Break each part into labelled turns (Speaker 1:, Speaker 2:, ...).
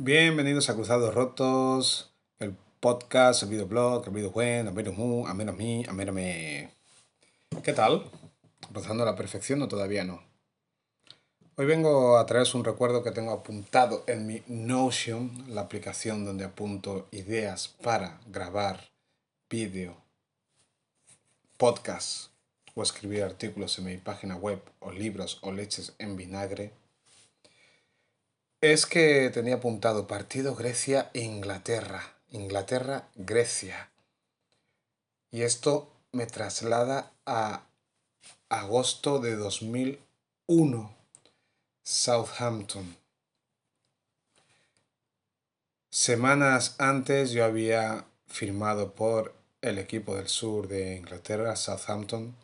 Speaker 1: Bienvenidos a Cruzados Rotos, el podcast, el videoblog, el video bueno, el video mu, a menos mí, a menos me. ¿Qué tal? ¿Rozando la perfección o todavía no? Hoy vengo a traeros un recuerdo que tengo apuntado en mi Notion, la aplicación donde apunto ideas para grabar vídeo, podcast o escribir artículos en mi página web o libros o leches en vinagre es que tenía apuntado partido Grecia-Inglaterra. Inglaterra-Grecia. Y esto me traslada a agosto de 2001. Southampton. Semanas antes yo había firmado por el equipo del sur de Inglaterra, Southampton,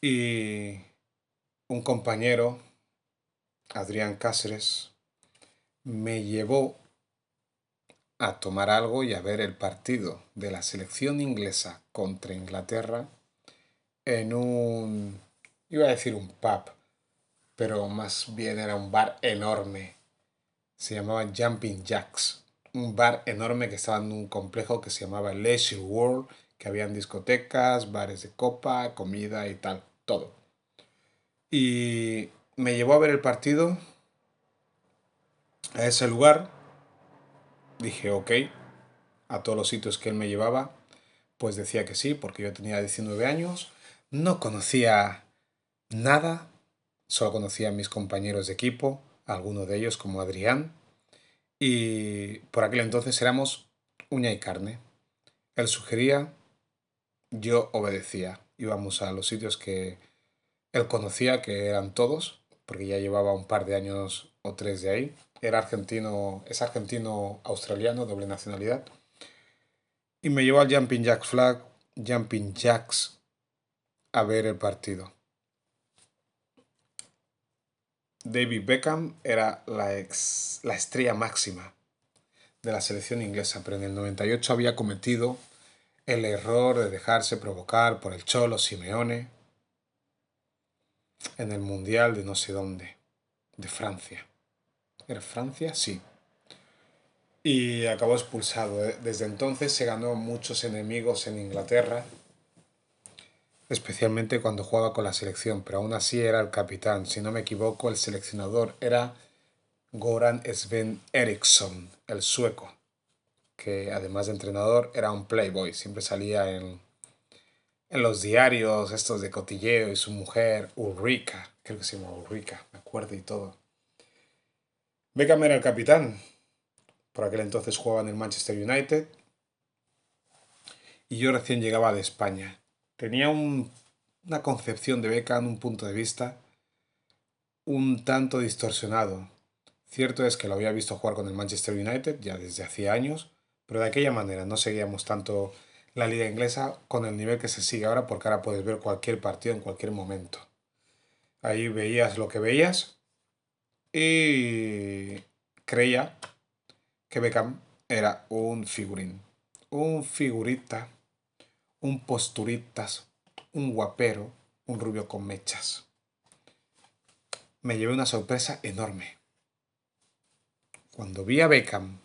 Speaker 1: y un compañero, Adrián Cáceres, me llevó a tomar algo y a ver el partido de la selección inglesa contra Inglaterra en un, iba a decir un pub, pero más bien era un bar enorme. Se llamaba Jumping Jacks, un bar enorme que estaba en un complejo que se llamaba Leisure World, que habían discotecas, bares de copa, comida y tal, todo. Y me llevó a ver el partido a ese lugar, dije ok, a todos los sitios que él me llevaba, pues decía que sí, porque yo tenía 19 años, no conocía nada, solo conocía a mis compañeros de equipo, algunos de ellos como Adrián, y por aquel entonces éramos uña y carne. Él sugería, yo obedecía, íbamos a los sitios que él conocía, que eran todos, porque ya llevaba un par de años o tres de ahí, era argentino, es argentino-australiano, doble nacionalidad. Y me llevó al Jumping Jacks Flag, Jumping Jacks, a ver el partido. David Beckham era la, ex, la estrella máxima de la selección inglesa, pero en el 98 había cometido el error de dejarse provocar por el Cholo Simeone en el Mundial de no sé dónde, de Francia. ¿Era Francia? Sí. Y acabó expulsado. ¿eh? Desde entonces se ganó muchos enemigos en Inglaterra, especialmente cuando jugaba con la selección, pero aún así era el capitán. Si no me equivoco, el seleccionador era Goran Sven Eriksson, el sueco, que además de entrenador era un playboy, siempre salía en, en los diarios estos de cotilleo y su mujer Ulrika, creo que se llama Ulrika, me acuerdo y todo. Beckham era el capitán. Por aquel entonces jugaba en el Manchester United. Y yo recién llegaba de España. Tenía una concepción de Beckham, un punto de vista un tanto distorsionado. Cierto es que lo había visto jugar con el Manchester United ya desde hacía años, pero de aquella manera no seguíamos tanto la liga inglesa con el nivel que se sigue ahora porque ahora puedes ver cualquier partido en cualquier momento. Ahí veías lo que veías y creía que Beckham era un figurín, un figurita, un posturitas, un guapero, un rubio con mechas. Me llevé una sorpresa enorme. Cuando vi a Beckham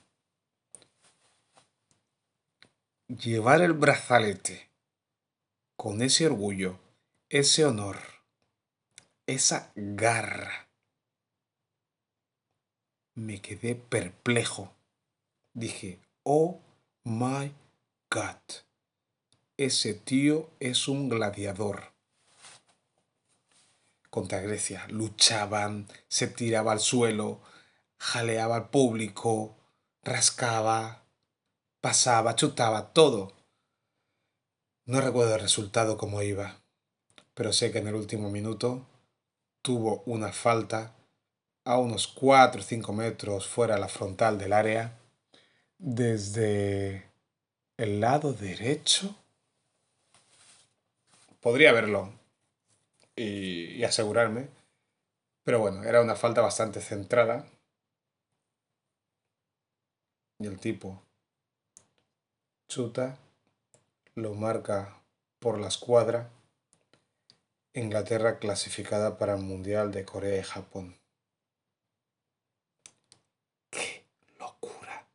Speaker 1: llevar el brazalete con ese orgullo, ese honor, esa garra, me quedé perplejo. Dije, oh my God, ese tío es un gladiador. Contra Grecia luchaban, se tiraba al suelo, jaleaba al público, rascaba, pasaba, chutaba, todo. No recuerdo el resultado cómo iba, pero sé que en el último minuto tuvo una falta a unos 4 o 5 metros fuera de la frontal del área, desde el lado derecho. Podría verlo y, y asegurarme, pero bueno, era una falta bastante centrada. Y el tipo lo marca por la escuadra. Inglaterra clasificada para el Mundial de Corea y Japón. ¡Qué locura!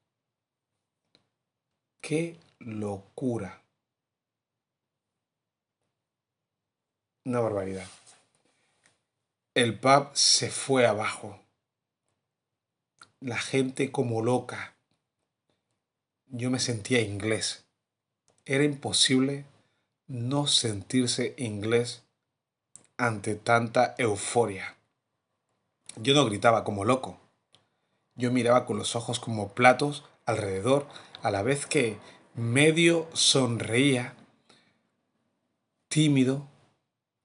Speaker 1: ¡Qué locura! Una barbaridad. El pub se fue abajo. La gente como loca. Yo me sentía inglés. Era imposible no sentirse inglés ante tanta euforia. Yo no gritaba como loco. Yo miraba con los ojos como platos alrededor, a la vez que medio sonreía, tímido,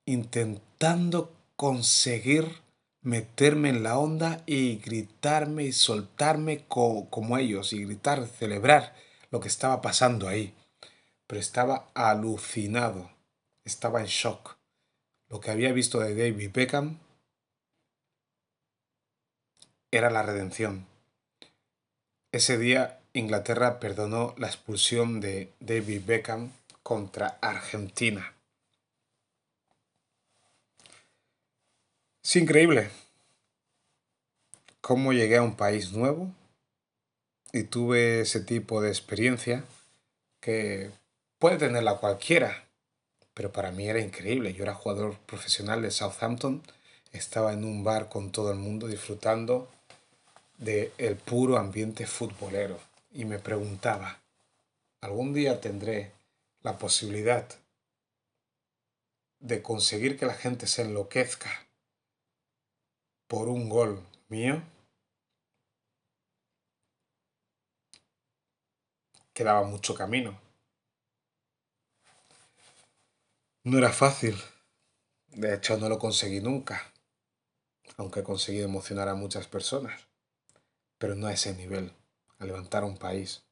Speaker 1: intentando conseguir meterme en la onda y gritarme y soltarme como ellos y gritar, celebrar lo que estaba pasando ahí. Pero estaba alucinado, estaba en shock. Lo que había visto de David Beckham era la redención. Ese día Inglaterra perdonó la expulsión de David Beckham contra Argentina. Es increíble cómo llegué a un país nuevo y tuve ese tipo de experiencia que puede tenerla cualquiera, pero para mí era increíble. Yo era jugador profesional de Southampton, estaba en un bar con todo el mundo disfrutando del el puro ambiente futbolero y me preguntaba, ¿algún día tendré la posibilidad de conseguir que la gente se enloquezca por un gol mío? Quedaba mucho camino. No era fácil. De hecho, no lo conseguí nunca. Aunque he conseguido emocionar a muchas personas pero no a ese nivel, a levantar un país.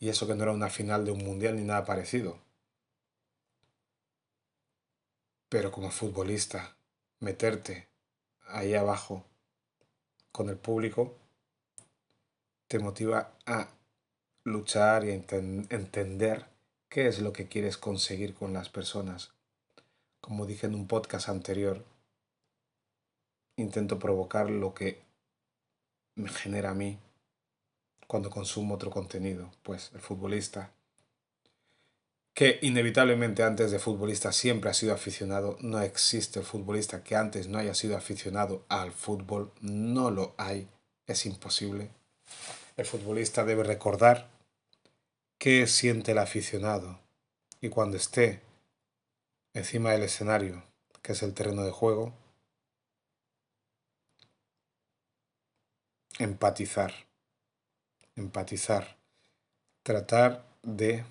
Speaker 1: Y eso que no era una final de un mundial ni nada parecido. Pero como futbolista, meterte ahí abajo con el público te motiva a luchar y a entender qué es lo que quieres conseguir con las personas. Como dije en un podcast anterior, intento provocar lo que me genera a mí cuando consumo otro contenido, pues el futbolista, que inevitablemente antes de futbolista siempre ha sido aficionado, no existe futbolista que antes no haya sido aficionado al fútbol, no lo hay, es imposible. El futbolista debe recordar qué siente el aficionado y cuando esté encima del escenario, que es el terreno de juego, empatizar, empatizar, tratar de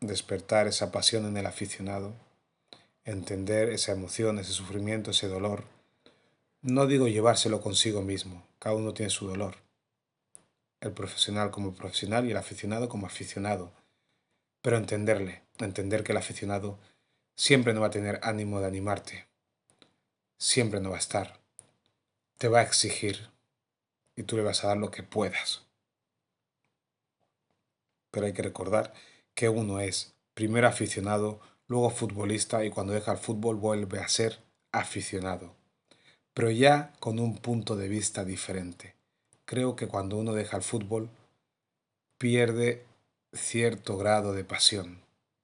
Speaker 1: despertar esa pasión en el aficionado, entender esa emoción, ese sufrimiento, ese dolor. No digo llevárselo consigo mismo, cada uno tiene su dolor. El profesional como profesional y el aficionado como aficionado. Pero entenderle, entender que el aficionado siempre no va a tener ánimo de animarte, siempre no va a estar, te va a exigir, y tú le vas a dar lo que puedas. Pero hay que recordar que uno es primero aficionado, luego futbolista y cuando deja el fútbol vuelve a ser aficionado. Pero ya con un punto de vista diferente. Creo que cuando uno deja el fútbol pierde cierto grado de pasión.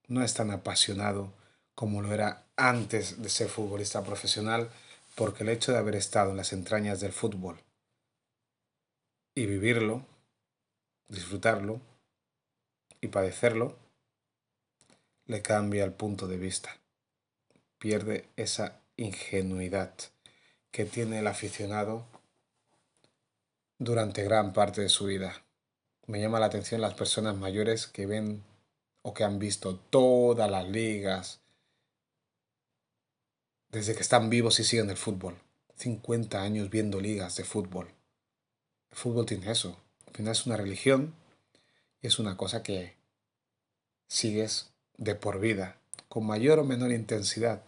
Speaker 1: No es tan apasionado como lo era antes de ser futbolista profesional porque el hecho de haber estado en las entrañas del fútbol y vivirlo, disfrutarlo y padecerlo, le cambia el punto de vista. Pierde esa ingenuidad que tiene el aficionado durante gran parte de su vida. Me llama la atención las personas mayores que ven o que han visto todas las ligas desde que están vivos y siguen el fútbol. 50 años viendo ligas de fútbol. El fútbol tiene eso. Al final es una religión es una cosa que sigues de por vida, con mayor o menor intensidad.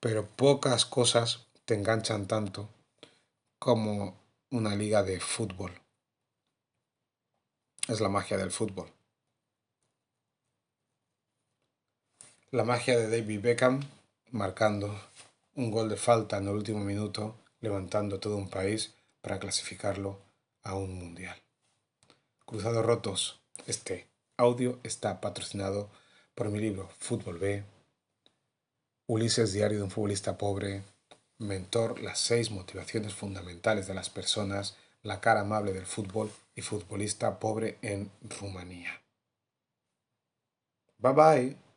Speaker 1: Pero pocas cosas te enganchan tanto como una liga de fútbol. Es la magia del fútbol. La magia de David Beckham marcando un gol de falta en el último minuto, levantando todo un país para clasificarlo a un mundial. Cruzados rotos, Este audio está patrocinado por mi libro Fútbol B, Ulises Diario de un futbolista pobre, Mentor, las seis motivaciones fundamentales de las personas, la cara amable del fútbol y futbolista pobre en Rumanía. Bye bye.